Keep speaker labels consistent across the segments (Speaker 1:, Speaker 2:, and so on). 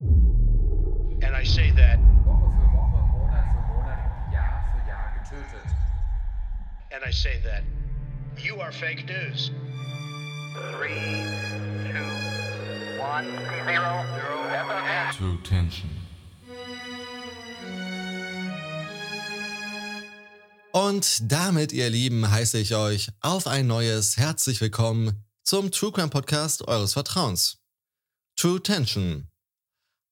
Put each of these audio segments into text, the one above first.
Speaker 1: And I say that,
Speaker 2: Woche für Woche, Monat für Monat, Jahr für Jahr getötet.
Speaker 1: and I say that, you are fake news.
Speaker 3: Three, two, one, zero, zero,
Speaker 4: True Tension.
Speaker 5: Und damit, ihr Lieben, heiße ich euch auf ein neues herzlich willkommen zum True Crime Podcast eures Vertrauens. True Tension.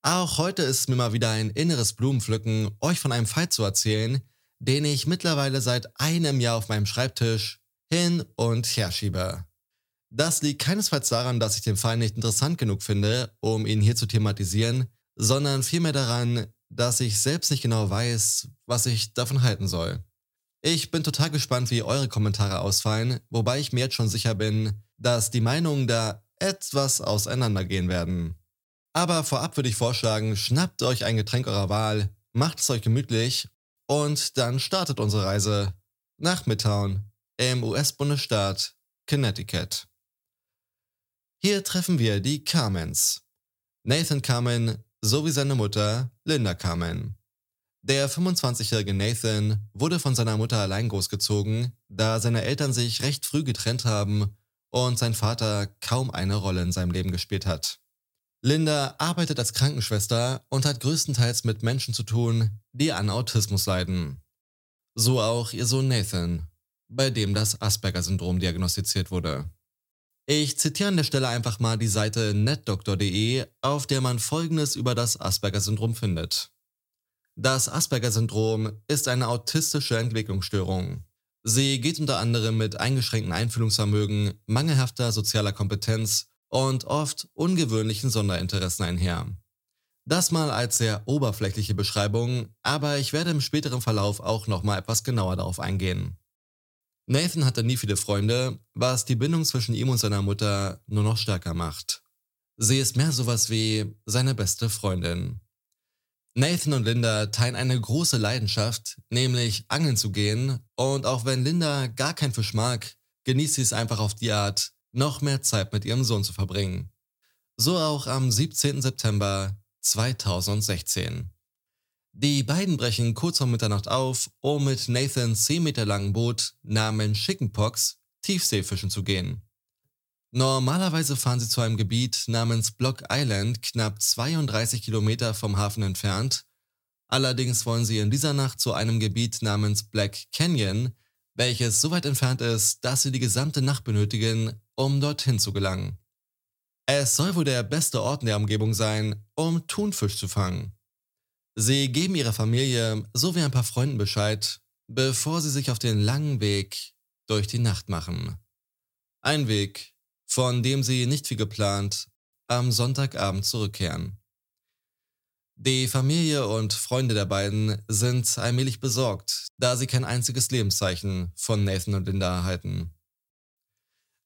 Speaker 5: Auch heute ist mir mal wieder ein inneres Blumenpflücken, euch von einem Fall zu erzählen, den ich mittlerweile seit einem Jahr auf meinem Schreibtisch hin und her schiebe. Das liegt keinesfalls daran, dass ich den Fall nicht interessant genug finde, um ihn hier zu thematisieren, sondern vielmehr daran, dass ich selbst nicht genau weiß, was ich davon halten soll. Ich bin total gespannt, wie eure Kommentare ausfallen, wobei ich mir jetzt schon sicher bin, dass die Meinungen da etwas auseinandergehen werden. Aber vorab würde ich vorschlagen, schnappt euch ein Getränk eurer Wahl, macht es euch gemütlich und dann startet unsere Reise nach Midtown im US-Bundesstaat Connecticut. Hier treffen wir die Carmens. Nathan Carmen sowie seine Mutter Linda Carmen. Der 25-jährige Nathan wurde von seiner Mutter allein großgezogen, da seine Eltern sich recht früh getrennt haben und sein Vater kaum eine Rolle in seinem Leben gespielt hat. Linda arbeitet als Krankenschwester und hat größtenteils mit Menschen zu tun, die an Autismus leiden. So auch ihr Sohn Nathan, bei dem das Asperger-Syndrom diagnostiziert wurde. Ich zitiere an der Stelle einfach mal die Seite netdoktor.de, auf der man Folgendes über das Asperger-Syndrom findet. Das Asperger-Syndrom ist eine autistische Entwicklungsstörung. Sie geht unter anderem mit eingeschränktem Einfühlungsvermögen, mangelhafter sozialer Kompetenz und oft ungewöhnlichen Sonderinteressen einher. Das mal als sehr oberflächliche Beschreibung, aber ich werde im späteren Verlauf auch nochmal etwas genauer darauf eingehen. Nathan hatte nie viele Freunde, was die Bindung zwischen ihm und seiner Mutter nur noch stärker macht. Sie ist mehr sowas wie seine beste Freundin. Nathan und Linda teilen eine große Leidenschaft, nämlich angeln zu gehen, und auch wenn Linda gar kein Fisch mag, genießt sie es einfach auf die Art, noch mehr Zeit mit ihrem Sohn zu verbringen. So auch am 17. September 2016. Die beiden brechen kurz vor Mitternacht auf, um mit Nathans 10 Meter langen Boot namens Chickenpox Tiefseefischen zu gehen. Normalerweise fahren sie zu einem Gebiet namens Block Island, knapp 32 Kilometer vom Hafen entfernt. Allerdings wollen sie in dieser Nacht zu einem Gebiet namens Black Canyon, welches so weit entfernt ist, dass sie die gesamte Nacht benötigen, um dorthin zu gelangen. Es soll wohl der beste Ort in der Umgebung sein, um Thunfisch zu fangen. Sie geben ihrer Familie sowie ein paar Freunden Bescheid, bevor sie sich auf den langen Weg durch die Nacht machen. Ein Weg, von dem sie nicht wie geplant am Sonntagabend zurückkehren. Die Familie und Freunde der beiden sind allmählich besorgt, da sie kein einziges Lebenszeichen von Nathan und Linda erhalten.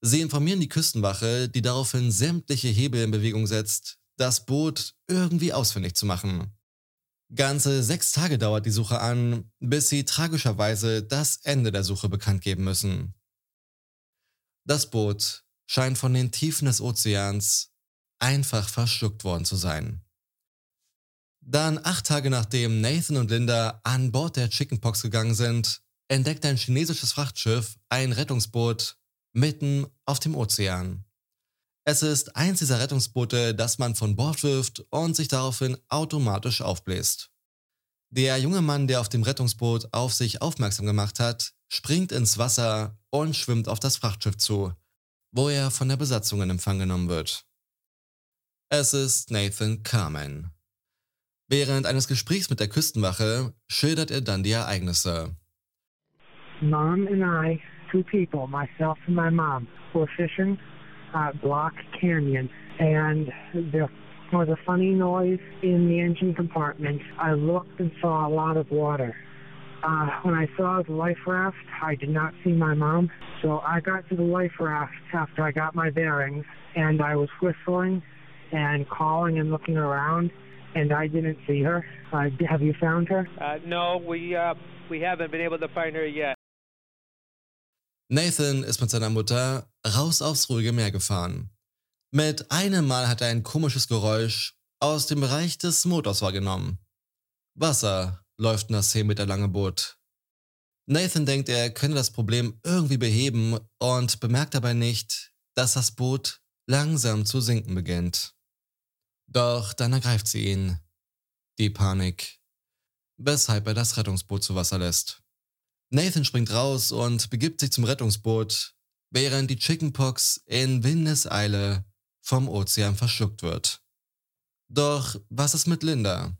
Speaker 5: Sie informieren die Küstenwache, die daraufhin sämtliche Hebel in Bewegung setzt, das Boot irgendwie ausfindig zu machen. Ganze sechs Tage dauert die Suche an, bis sie tragischerweise das Ende der Suche bekannt geben müssen. Das Boot scheint von den Tiefen des Ozeans einfach verschluckt worden zu sein. Dann acht Tage nachdem Nathan und Linda an Bord der Chickenpox gegangen sind, entdeckt ein chinesisches Frachtschiff ein Rettungsboot mitten auf dem Ozean. Es ist eins dieser Rettungsboote, das man von Bord wirft und sich daraufhin automatisch aufbläst. Der junge Mann, der auf dem Rettungsboot auf sich aufmerksam gemacht hat, springt ins Wasser und schwimmt auf das Frachtschiff zu, wo er von der Besatzung in Empfang genommen wird. Es ist Nathan Carmen. Während eines Gesprächs mit der Küstenwache schildert er dann die Ereignisse.
Speaker 6: Mom and I, two people, myself and my mom, were fishing at Block Canyon, and there was a funny noise in the engine compartment. I looked and saw a lot of water. Uh, when I saw the life raft, I did not see my mom, so I got to the life raft after I got my bearings, and I was whistling and calling and looking around, and I didn't see her. Uh, have you found her?
Speaker 7: Uh, no, we uh, we haven't been able to find her yet.
Speaker 5: Nathan ist mit seiner Mutter raus aufs ruhige Meer gefahren. Mit einem Mal hat er ein komisches Geräusch aus dem Bereich des Motors wahrgenommen. Wasser läuft in das 10 Meter lange Boot. Nathan denkt, er könne das Problem irgendwie beheben und bemerkt dabei nicht, dass das Boot langsam zu sinken beginnt. Doch dann ergreift sie ihn. Die Panik. Weshalb er das Rettungsboot zu Wasser lässt. Nathan springt raus und begibt sich zum Rettungsboot, während die Chickenpox in Windeseile vom Ozean verschluckt wird. Doch was ist mit Linda?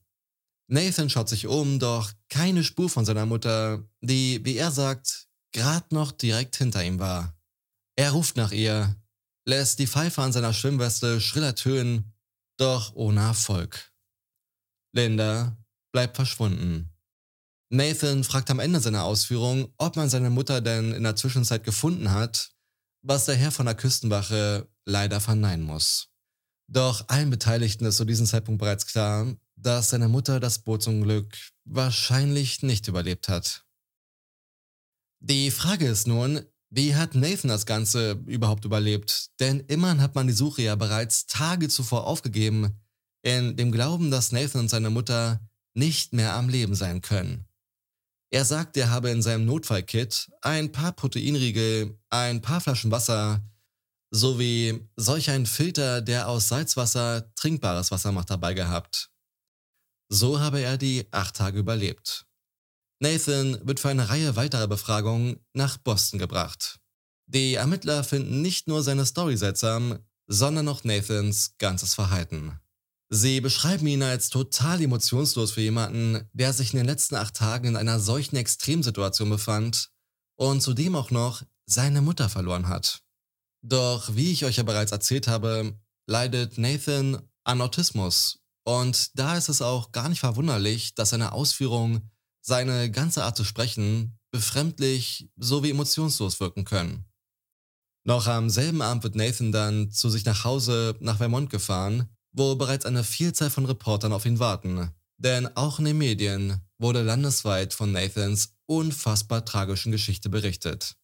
Speaker 5: Nathan schaut sich um, doch keine Spur von seiner Mutter, die, wie er sagt, gerade noch direkt hinter ihm war. Er ruft nach ihr, lässt die Pfeife an seiner Schwimmweste schriller tönen, doch ohne Erfolg. Linda bleibt verschwunden. Nathan fragt am Ende seiner Ausführung, ob man seine Mutter denn in der Zwischenzeit gefunden hat, was der Herr von der Küstenwache leider verneinen muss. Doch allen Beteiligten ist zu diesem Zeitpunkt bereits klar, dass seine Mutter das Bootsunglück wahrscheinlich nicht überlebt hat. Die Frage ist nun, wie hat Nathan das Ganze überhaupt überlebt? Denn immerhin hat man die Suche ja bereits Tage zuvor aufgegeben, in dem Glauben, dass Nathan und seine Mutter nicht mehr am Leben sein können. Er sagt, er habe in seinem Notfallkit ein paar Proteinriegel, ein paar Flaschen Wasser sowie solch einen Filter, der aus Salzwasser trinkbares Wasser macht, dabei gehabt. So habe er die acht Tage überlebt. Nathan wird für eine Reihe weiterer Befragungen nach Boston gebracht. Die Ermittler finden nicht nur seine Story seltsam, sondern auch Nathans ganzes Verhalten. Sie beschreiben ihn als total emotionslos für jemanden, der sich in den letzten acht Tagen in einer solchen Extremsituation befand und zudem auch noch seine Mutter verloren hat. Doch wie ich euch ja bereits erzählt habe, leidet Nathan an Autismus und da ist es auch gar nicht verwunderlich, dass seine Ausführungen, seine ganze Art zu sprechen, befremdlich sowie emotionslos wirken können. Noch am selben Abend wird Nathan dann zu sich nach Hause nach Vermont gefahren wo bereits eine Vielzahl von Reportern auf ihn warten. Denn auch in den Medien wurde landesweit von Nathans unfassbar tragischen Geschichte berichtet.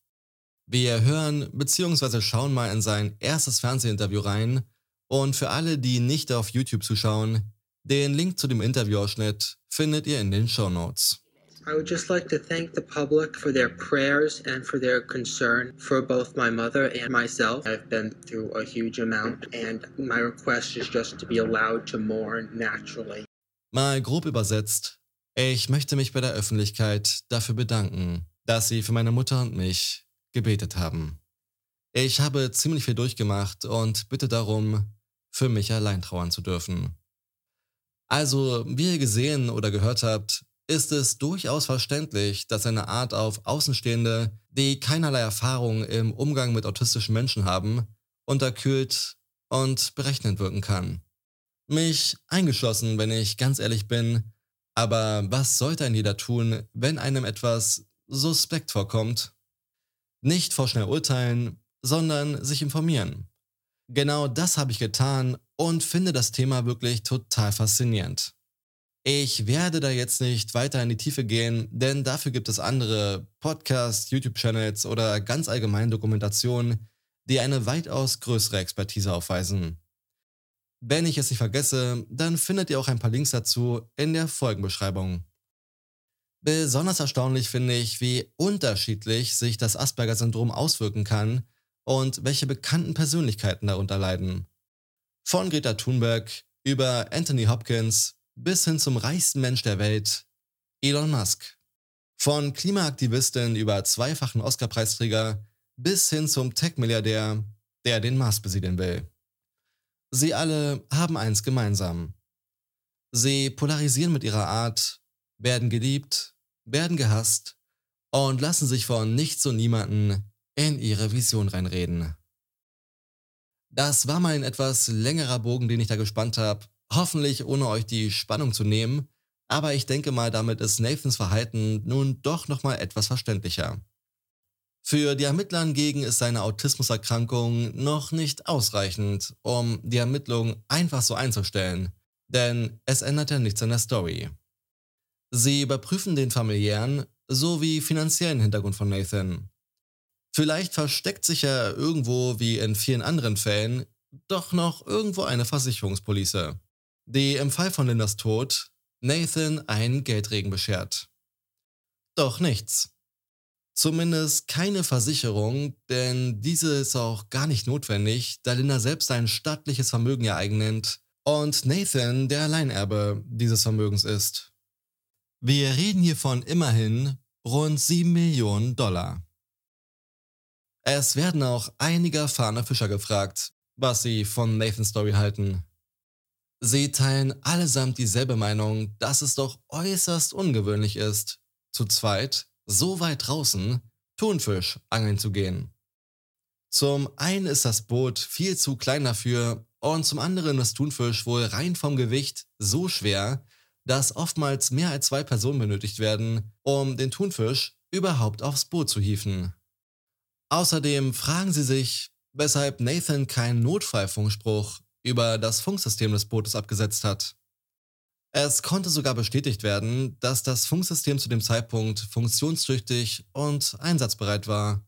Speaker 5: Wir hören bzw. schauen mal in sein erstes Fernsehinterview rein und für alle, die nicht auf YouTube zuschauen, den Link zu dem Interviewausschnitt findet ihr in den Show Notes.
Speaker 4: I would just like to thank the public for their prayers and for their concern for both my mother and myself. I've been through a huge amount, and my request is just to be allowed to mourn naturally.
Speaker 5: Mal grob übersetzt, ich möchte mich bei der Öffentlichkeit dafür bedanken, dass Sie für meine Mutter und mich gebetet haben. Ich habe ziemlich viel durchgemacht und bitte darum, für mich allein trauern zu dürfen. Also, wie ihr gesehen oder gehört habt, ist es durchaus verständlich, dass eine Art auf Außenstehende, die keinerlei Erfahrung im Umgang mit autistischen Menschen haben, unterkühlt und berechnend wirken kann. Mich eingeschlossen, wenn ich ganz ehrlich bin, aber was sollte ein jeder tun, wenn einem etwas suspekt vorkommt? Nicht vorschnell urteilen, sondern sich informieren. Genau das habe ich getan und finde das Thema wirklich total faszinierend. Ich werde da jetzt nicht weiter in die Tiefe gehen, denn dafür gibt es andere Podcasts, YouTube-Channels oder ganz allgemein Dokumentationen, die eine weitaus größere Expertise aufweisen. Wenn ich es nicht vergesse, dann findet ihr auch ein paar Links dazu in der Folgenbeschreibung. Besonders erstaunlich finde ich, wie unterschiedlich sich das Asperger-Syndrom auswirken kann und welche bekannten Persönlichkeiten darunter leiden. Von Greta Thunberg über Anthony Hopkins bis hin zum reichsten Mensch der Welt, Elon Musk. Von Klimaaktivistin über zweifachen Oscar-Preisträger bis hin zum Tech-Milliardär, der den Mars besiedeln will. Sie alle haben eins gemeinsam. Sie polarisieren mit ihrer Art, werden geliebt, werden gehasst und lassen sich von nichts und niemanden in ihre Vision reinreden. Das war mal ein etwas längerer Bogen, den ich da gespannt habe, Hoffentlich ohne euch die Spannung zu nehmen, aber ich denke mal, damit ist Nathans Verhalten nun doch nochmal etwas verständlicher. Für die Ermittler hingegen ist seine Autismuserkrankung noch nicht ausreichend, um die Ermittlung einfach so einzustellen, denn es ändert ja nichts an der Story. Sie überprüfen den familiären sowie finanziellen Hintergrund von Nathan. Vielleicht versteckt sich ja irgendwo, wie in vielen anderen Fällen, doch noch irgendwo eine Versicherungspolice. Die im Fall von Lindas Tod Nathan einen Geldregen beschert. Doch nichts. Zumindest keine Versicherung, denn diese ist auch gar nicht notwendig, da Linda selbst ein stattliches Vermögen ereignet und Nathan der Alleinerbe dieses Vermögens ist. Wir reden hier von immerhin rund 7 Millionen Dollar. Es werden auch einige erfahrene Fischer gefragt, was sie von Nathans Story halten. Sie teilen allesamt dieselbe Meinung, dass es doch äußerst ungewöhnlich ist, zu zweit so weit draußen Thunfisch angeln zu gehen. Zum einen ist das Boot viel zu klein dafür und zum anderen ist Thunfisch wohl rein vom Gewicht so schwer, dass oftmals mehr als zwei Personen benötigt werden, um den Thunfisch überhaupt aufs Boot zu hieven. Außerdem fragen sie sich, weshalb Nathan keinen Notfallfunkspruch über das Funksystem des Bootes abgesetzt hat. Es konnte sogar bestätigt werden, dass das Funksystem zu dem Zeitpunkt funktionstüchtig und einsatzbereit war.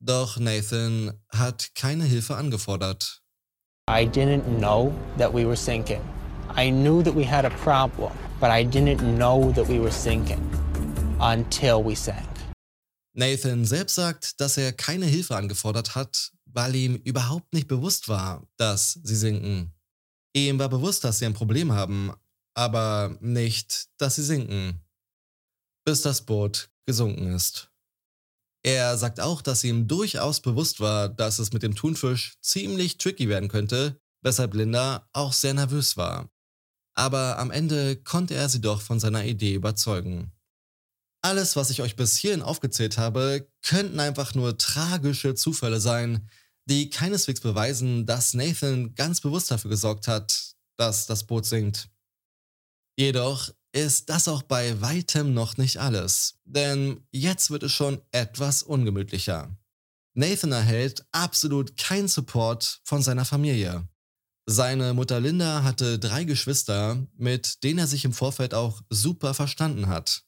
Speaker 5: Doch Nathan hat keine Hilfe angefordert.
Speaker 8: I didn't know that we were sinking. I knew that we had a problem, but I didn't know that we were sinking until we sank.
Speaker 5: Nathan selbst sagt, dass er keine Hilfe angefordert hat, weil ihm überhaupt nicht bewusst war, dass sie sinken. Ihm war bewusst, dass sie ein Problem haben, aber nicht, dass sie sinken, bis das Boot gesunken ist. Er sagt auch, dass ihm durchaus bewusst war, dass es mit dem Thunfisch ziemlich tricky werden könnte, weshalb Linda auch sehr nervös war. Aber am Ende konnte er sie doch von seiner Idee überzeugen. Alles, was ich euch bis hierhin aufgezählt habe, könnten einfach nur tragische Zufälle sein, die keineswegs beweisen, dass Nathan ganz bewusst dafür gesorgt hat, dass das Boot sinkt. Jedoch ist das auch bei weitem noch nicht alles, denn jetzt wird es schon etwas ungemütlicher. Nathan erhält absolut keinen Support von seiner Familie. Seine Mutter Linda hatte drei Geschwister, mit denen er sich im Vorfeld auch super verstanden hat.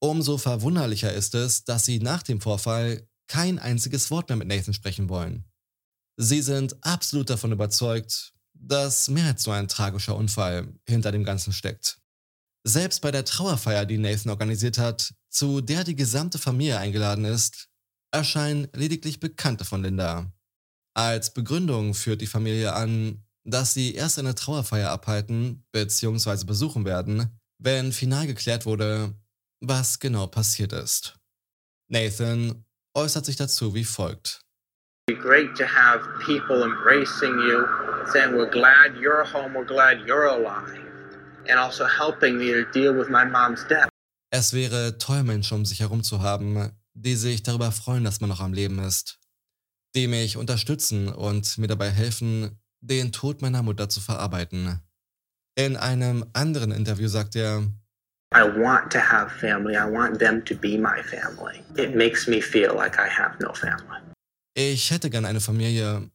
Speaker 5: Umso verwunderlicher ist es, dass sie nach dem Vorfall kein einziges Wort mehr mit Nathan sprechen wollen. Sie sind absolut davon überzeugt, dass mehr als nur ein tragischer Unfall hinter dem Ganzen steckt. Selbst bei der Trauerfeier, die Nathan organisiert hat, zu der die gesamte Familie eingeladen ist, erscheinen lediglich Bekannte von Linda. Als Begründung führt die Familie an, dass sie erst eine Trauerfeier abhalten bzw. besuchen werden, wenn final geklärt wurde, was genau passiert ist. Nathan äußert sich dazu wie folgt.
Speaker 4: Great to have people embracing you, saying we're glad you're home, we're glad you're alive. and also helping me to deal with my mom's death.
Speaker 5: Es wäre toll, Menschen um sich herum zu haben, die sich darüber freuen, dass man noch am Leben ist, die mich unterstützen und mir dabei helfen, den Tod meiner Mutter zu verarbeiten. In einem anderen Interview sagt er,
Speaker 4: I want to have family. I want them to be my family. It makes me feel like I have no family.
Speaker 5: Ich hätte gern eine Familie.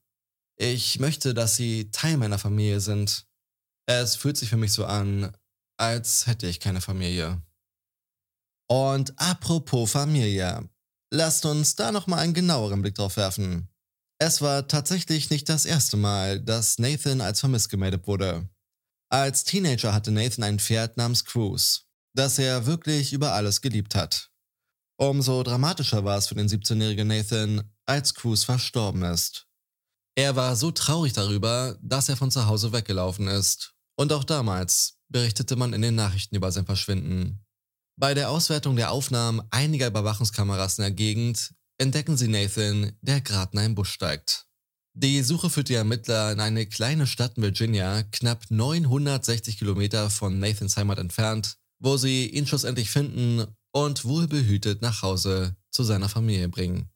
Speaker 5: Ich möchte, dass sie Teil meiner Familie sind. Es fühlt sich für mich so an, als hätte ich keine Familie. Und apropos Familie, lasst uns da nochmal einen genaueren Blick drauf werfen. Es war tatsächlich nicht das erste Mal, dass Nathan als vermisst gemeldet wurde. Als Teenager hatte Nathan ein Pferd namens Cruise, das er wirklich über alles geliebt hat. Umso dramatischer war es für den 17-jährigen Nathan, als Cruise verstorben ist. Er war so traurig darüber, dass er von zu Hause weggelaufen ist und auch damals berichtete man in den Nachrichten über sein Verschwinden. Bei der Auswertung der Aufnahmen einiger Überwachungskameras in der Gegend entdecken sie Nathan, der gerade in einen Busch steigt. Die Suche führt die Ermittler in eine kleine Stadt in Virginia, knapp 960 Kilometer von Nathans Heimat entfernt, wo sie ihn schlussendlich finden und wohlbehütet nach Hause zu seiner Familie bringen.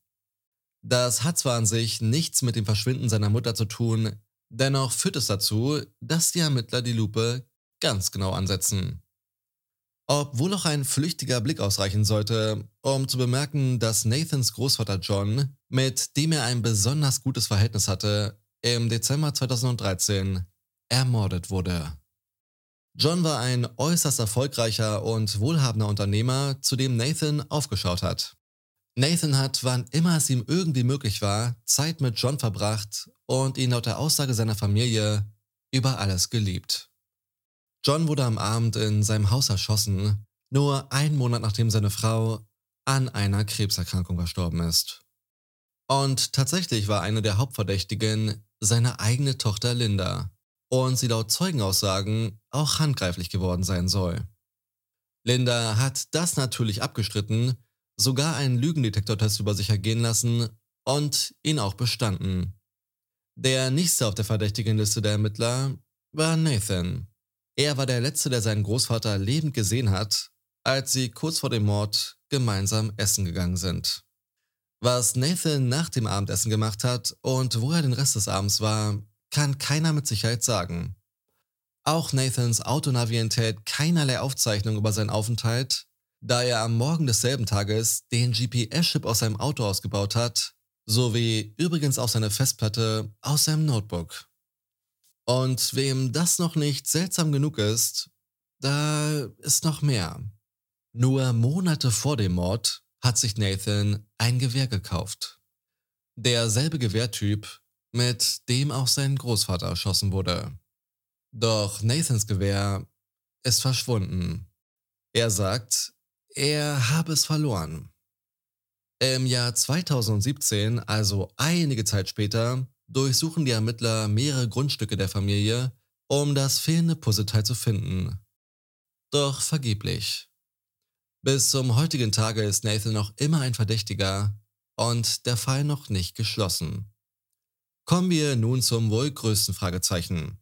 Speaker 5: Das hat zwar an sich nichts mit dem Verschwinden seiner Mutter zu tun, Dennoch führt es dazu, dass die Ermittler die Lupe ganz genau ansetzen. Obwohl auch ein flüchtiger Blick ausreichen sollte, um zu bemerken, dass Nathans Großvater John, mit dem er ein besonders gutes Verhältnis hatte, im Dezember 2013 ermordet wurde. John war ein äußerst erfolgreicher und wohlhabender Unternehmer, zu dem Nathan aufgeschaut hat. Nathan hat, wann immer es ihm irgendwie möglich war, Zeit mit John verbracht und ihn laut der Aussage seiner Familie über alles geliebt. John wurde am Abend in seinem Haus erschossen, nur einen Monat nachdem seine Frau an einer Krebserkrankung verstorben ist. Und tatsächlich war eine der Hauptverdächtigen seine eigene Tochter Linda und sie laut Zeugenaussagen auch handgreiflich geworden sein soll. Linda hat das natürlich abgestritten, sogar einen Lügendetektortest über sich ergehen lassen und ihn auch bestanden. Der nächste auf der verdächtigen Liste der Ermittler war Nathan. Er war der Letzte, der seinen Großvater lebend gesehen hat, als sie kurz vor dem Mord gemeinsam essen gegangen sind. Was Nathan nach dem Abendessen gemacht hat und wo er den Rest des Abends war, kann keiner mit Sicherheit sagen. Auch Nathans Autonavi enthält keinerlei Aufzeichnung über seinen Aufenthalt, da er am Morgen desselben Tages den GPS-Chip aus seinem Auto ausgebaut hat, sowie übrigens auch seine Festplatte aus seinem Notebook. Und wem das noch nicht seltsam genug ist, da ist noch mehr. Nur Monate vor dem Mord hat sich Nathan ein Gewehr gekauft. Derselbe Gewehrtyp, mit dem auch sein Großvater erschossen wurde. Doch Nathans Gewehr ist verschwunden. Er sagt, er habe es verloren. Im Jahr 2017, also einige Zeit später, durchsuchen die Ermittler mehrere Grundstücke der Familie, um das fehlende Puzzleteil zu finden. Doch vergeblich. Bis zum heutigen Tage ist Nathan noch immer ein Verdächtiger und der Fall noch nicht geschlossen. Kommen wir nun zum wohl größten Fragezeichen.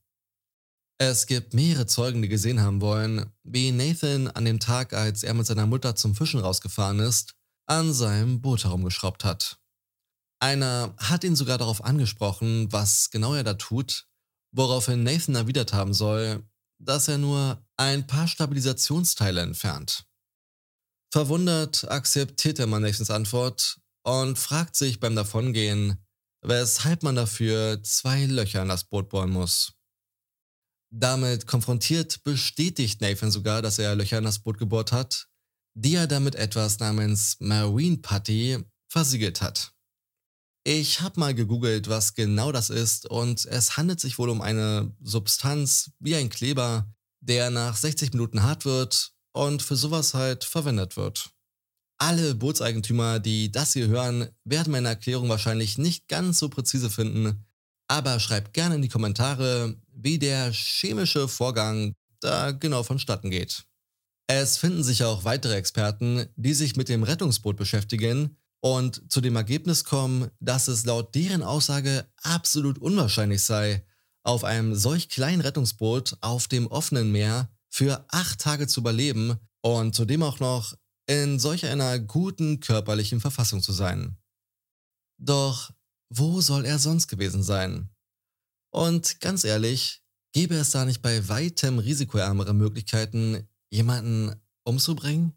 Speaker 5: Es gibt mehrere Zeugen, die gesehen haben wollen, wie Nathan an dem Tag, als er mit seiner Mutter zum Fischen rausgefahren ist, an seinem Boot herumgeschraubt hat. Einer hat ihn sogar darauf angesprochen, was genau er da tut, woraufhin Nathan erwidert haben soll, dass er nur ein paar Stabilisationsteile entfernt. Verwundert akzeptiert der Mann Nathans Antwort und fragt sich beim Davongehen, weshalb man dafür zwei Löcher in das Boot bohren muss. Damit konfrontiert bestätigt Nathan sogar, dass er Löcher in das Boot gebohrt hat, die er damit etwas namens Marine Putty versiegelt hat. Ich habe mal gegoogelt, was genau das ist und es handelt sich wohl um eine Substanz wie ein Kleber, der nach 60 Minuten hart wird und für sowas halt verwendet wird. Alle Bootseigentümer, die das hier hören, werden meine Erklärung wahrscheinlich nicht ganz so präzise finden, aber schreibt gerne in die Kommentare, wie der chemische Vorgang da genau vonstatten geht. Es finden sich auch weitere Experten, die sich mit dem Rettungsboot beschäftigen und zu dem Ergebnis kommen, dass es laut deren Aussage absolut unwahrscheinlich sei, auf einem solch kleinen Rettungsboot auf dem offenen Meer für acht Tage zu überleben und zudem auch noch in solch einer guten körperlichen Verfassung zu sein. Doch wo soll er sonst gewesen sein? Und ganz ehrlich, gäbe es da nicht bei weitem risikoärmere Möglichkeiten, jemanden umzubringen?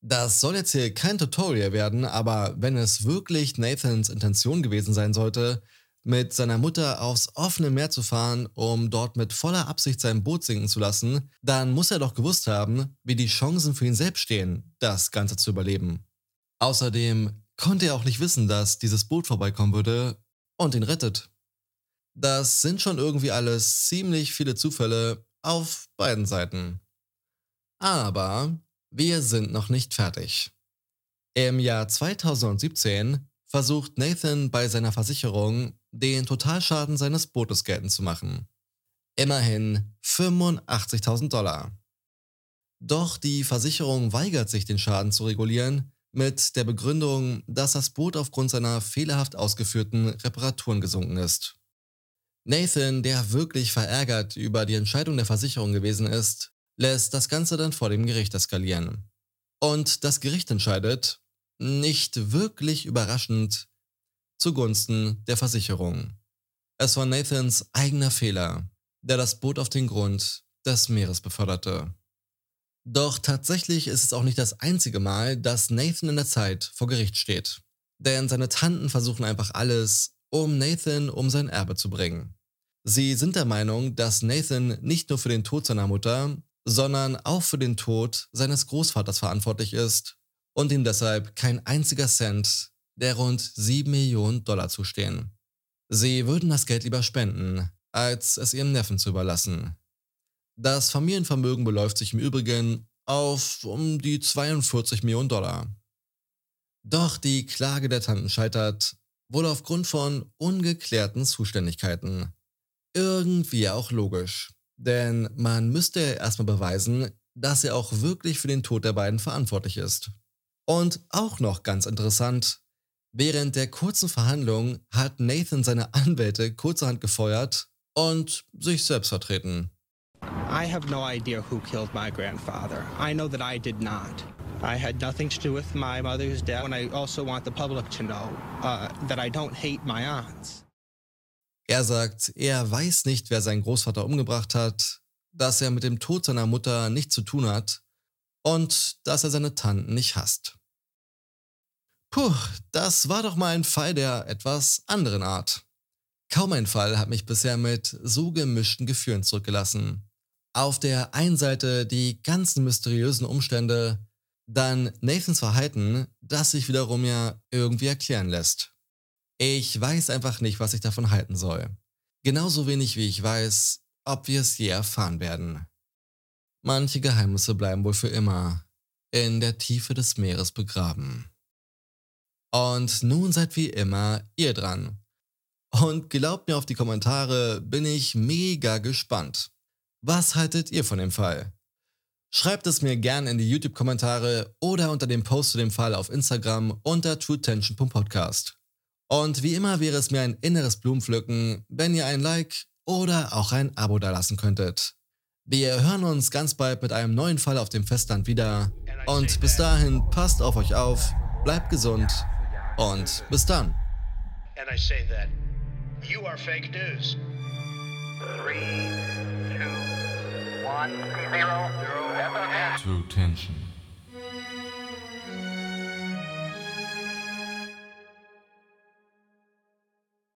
Speaker 5: Das soll jetzt hier kein Tutorial werden, aber wenn es wirklich Nathans Intention gewesen sein sollte, mit seiner Mutter aufs offene Meer zu fahren, um dort mit voller Absicht sein Boot sinken zu lassen, dann muss er doch gewusst haben, wie die Chancen für ihn selbst stehen, das Ganze zu überleben. Außerdem konnte er auch nicht wissen, dass dieses Boot vorbeikommen würde und ihn rettet. Das sind schon irgendwie alles ziemlich viele Zufälle auf beiden Seiten. Aber wir sind noch nicht fertig. Im Jahr 2017 versucht Nathan bei seiner Versicherung, den Totalschaden seines Bootes geltend zu machen. Immerhin 85.000 Dollar. Doch die Versicherung weigert sich, den Schaden zu regulieren, mit der Begründung, dass das Boot aufgrund seiner fehlerhaft ausgeführten Reparaturen gesunken ist. Nathan, der wirklich verärgert über die Entscheidung der Versicherung gewesen ist, lässt das Ganze dann vor dem Gericht eskalieren. Und das Gericht entscheidet, nicht wirklich überraschend, zugunsten der Versicherung. Es war Nathans eigener Fehler, der das Boot auf den Grund des Meeres beförderte. Doch tatsächlich ist es auch nicht das einzige Mal, dass Nathan in der Zeit vor Gericht steht. Denn seine Tanten versuchen einfach alles, um Nathan um sein Erbe zu bringen. Sie sind der Meinung, dass Nathan nicht nur für den Tod seiner Mutter, sondern auch für den Tod seines Großvaters verantwortlich ist und ihm deshalb kein einziger Cent der rund 7 Millionen Dollar zustehen. Sie würden das Geld lieber spenden, als es ihrem Neffen zu überlassen. Das Familienvermögen beläuft sich im Übrigen auf um die 42 Millionen Dollar. Doch die Klage der Tanten scheitert wohl aufgrund von ungeklärten Zuständigkeiten. Irgendwie auch logisch, denn man müsste erstmal beweisen, dass er auch wirklich für den Tod der beiden verantwortlich ist. Und auch noch ganz interessant, während der kurzen Verhandlung hat Nathan seine Anwälte kurzerhand gefeuert und sich selbst vertreten.
Speaker 8: I have no idea who killed my grandfather. I know that I did not. I had nothing to do with my mother's death, and I also want the public to know uh, that I don't hate my aunts.
Speaker 5: Er sagt, er weiß nicht, wer seinen Großvater umgebracht hat, dass er mit dem Tod seiner Mutter nichts zu tun hat und dass er seine Tanten nicht hasst. Puh, das war doch mal ein Fall der etwas anderen Art. Kaum ein Fall hat mich bisher mit so gemischten Gefühlen zurückgelassen. Auf der einen Seite die ganzen mysteriösen Umstände, dann Nathans Verhalten, das sich wiederum ja irgendwie erklären lässt. Ich weiß einfach nicht, was ich davon halten soll. Genauso wenig wie ich weiß, ob wir es je erfahren werden. Manche Geheimnisse bleiben wohl für immer in der Tiefe des Meeres begraben. Und nun seid wie immer ihr dran. Und glaubt mir auf die Kommentare, bin ich mega gespannt. Was haltet ihr von dem Fall? Schreibt es mir gerne in die YouTube-Kommentare oder unter dem Post zu dem Fall auf Instagram unter truetension.podcast. Und wie immer wäre es mir ein inneres Blumenpflücken, wenn ihr ein Like oder auch ein Abo dalassen könntet. Wir hören uns ganz bald mit einem neuen Fall auf dem Festland wieder. Und bis dahin passt auf euch auf, bleibt gesund und bis dann.
Speaker 1: And I say that you are fake news.
Speaker 3: Three, two, one, zero, zero, FM.
Speaker 2: True Tension.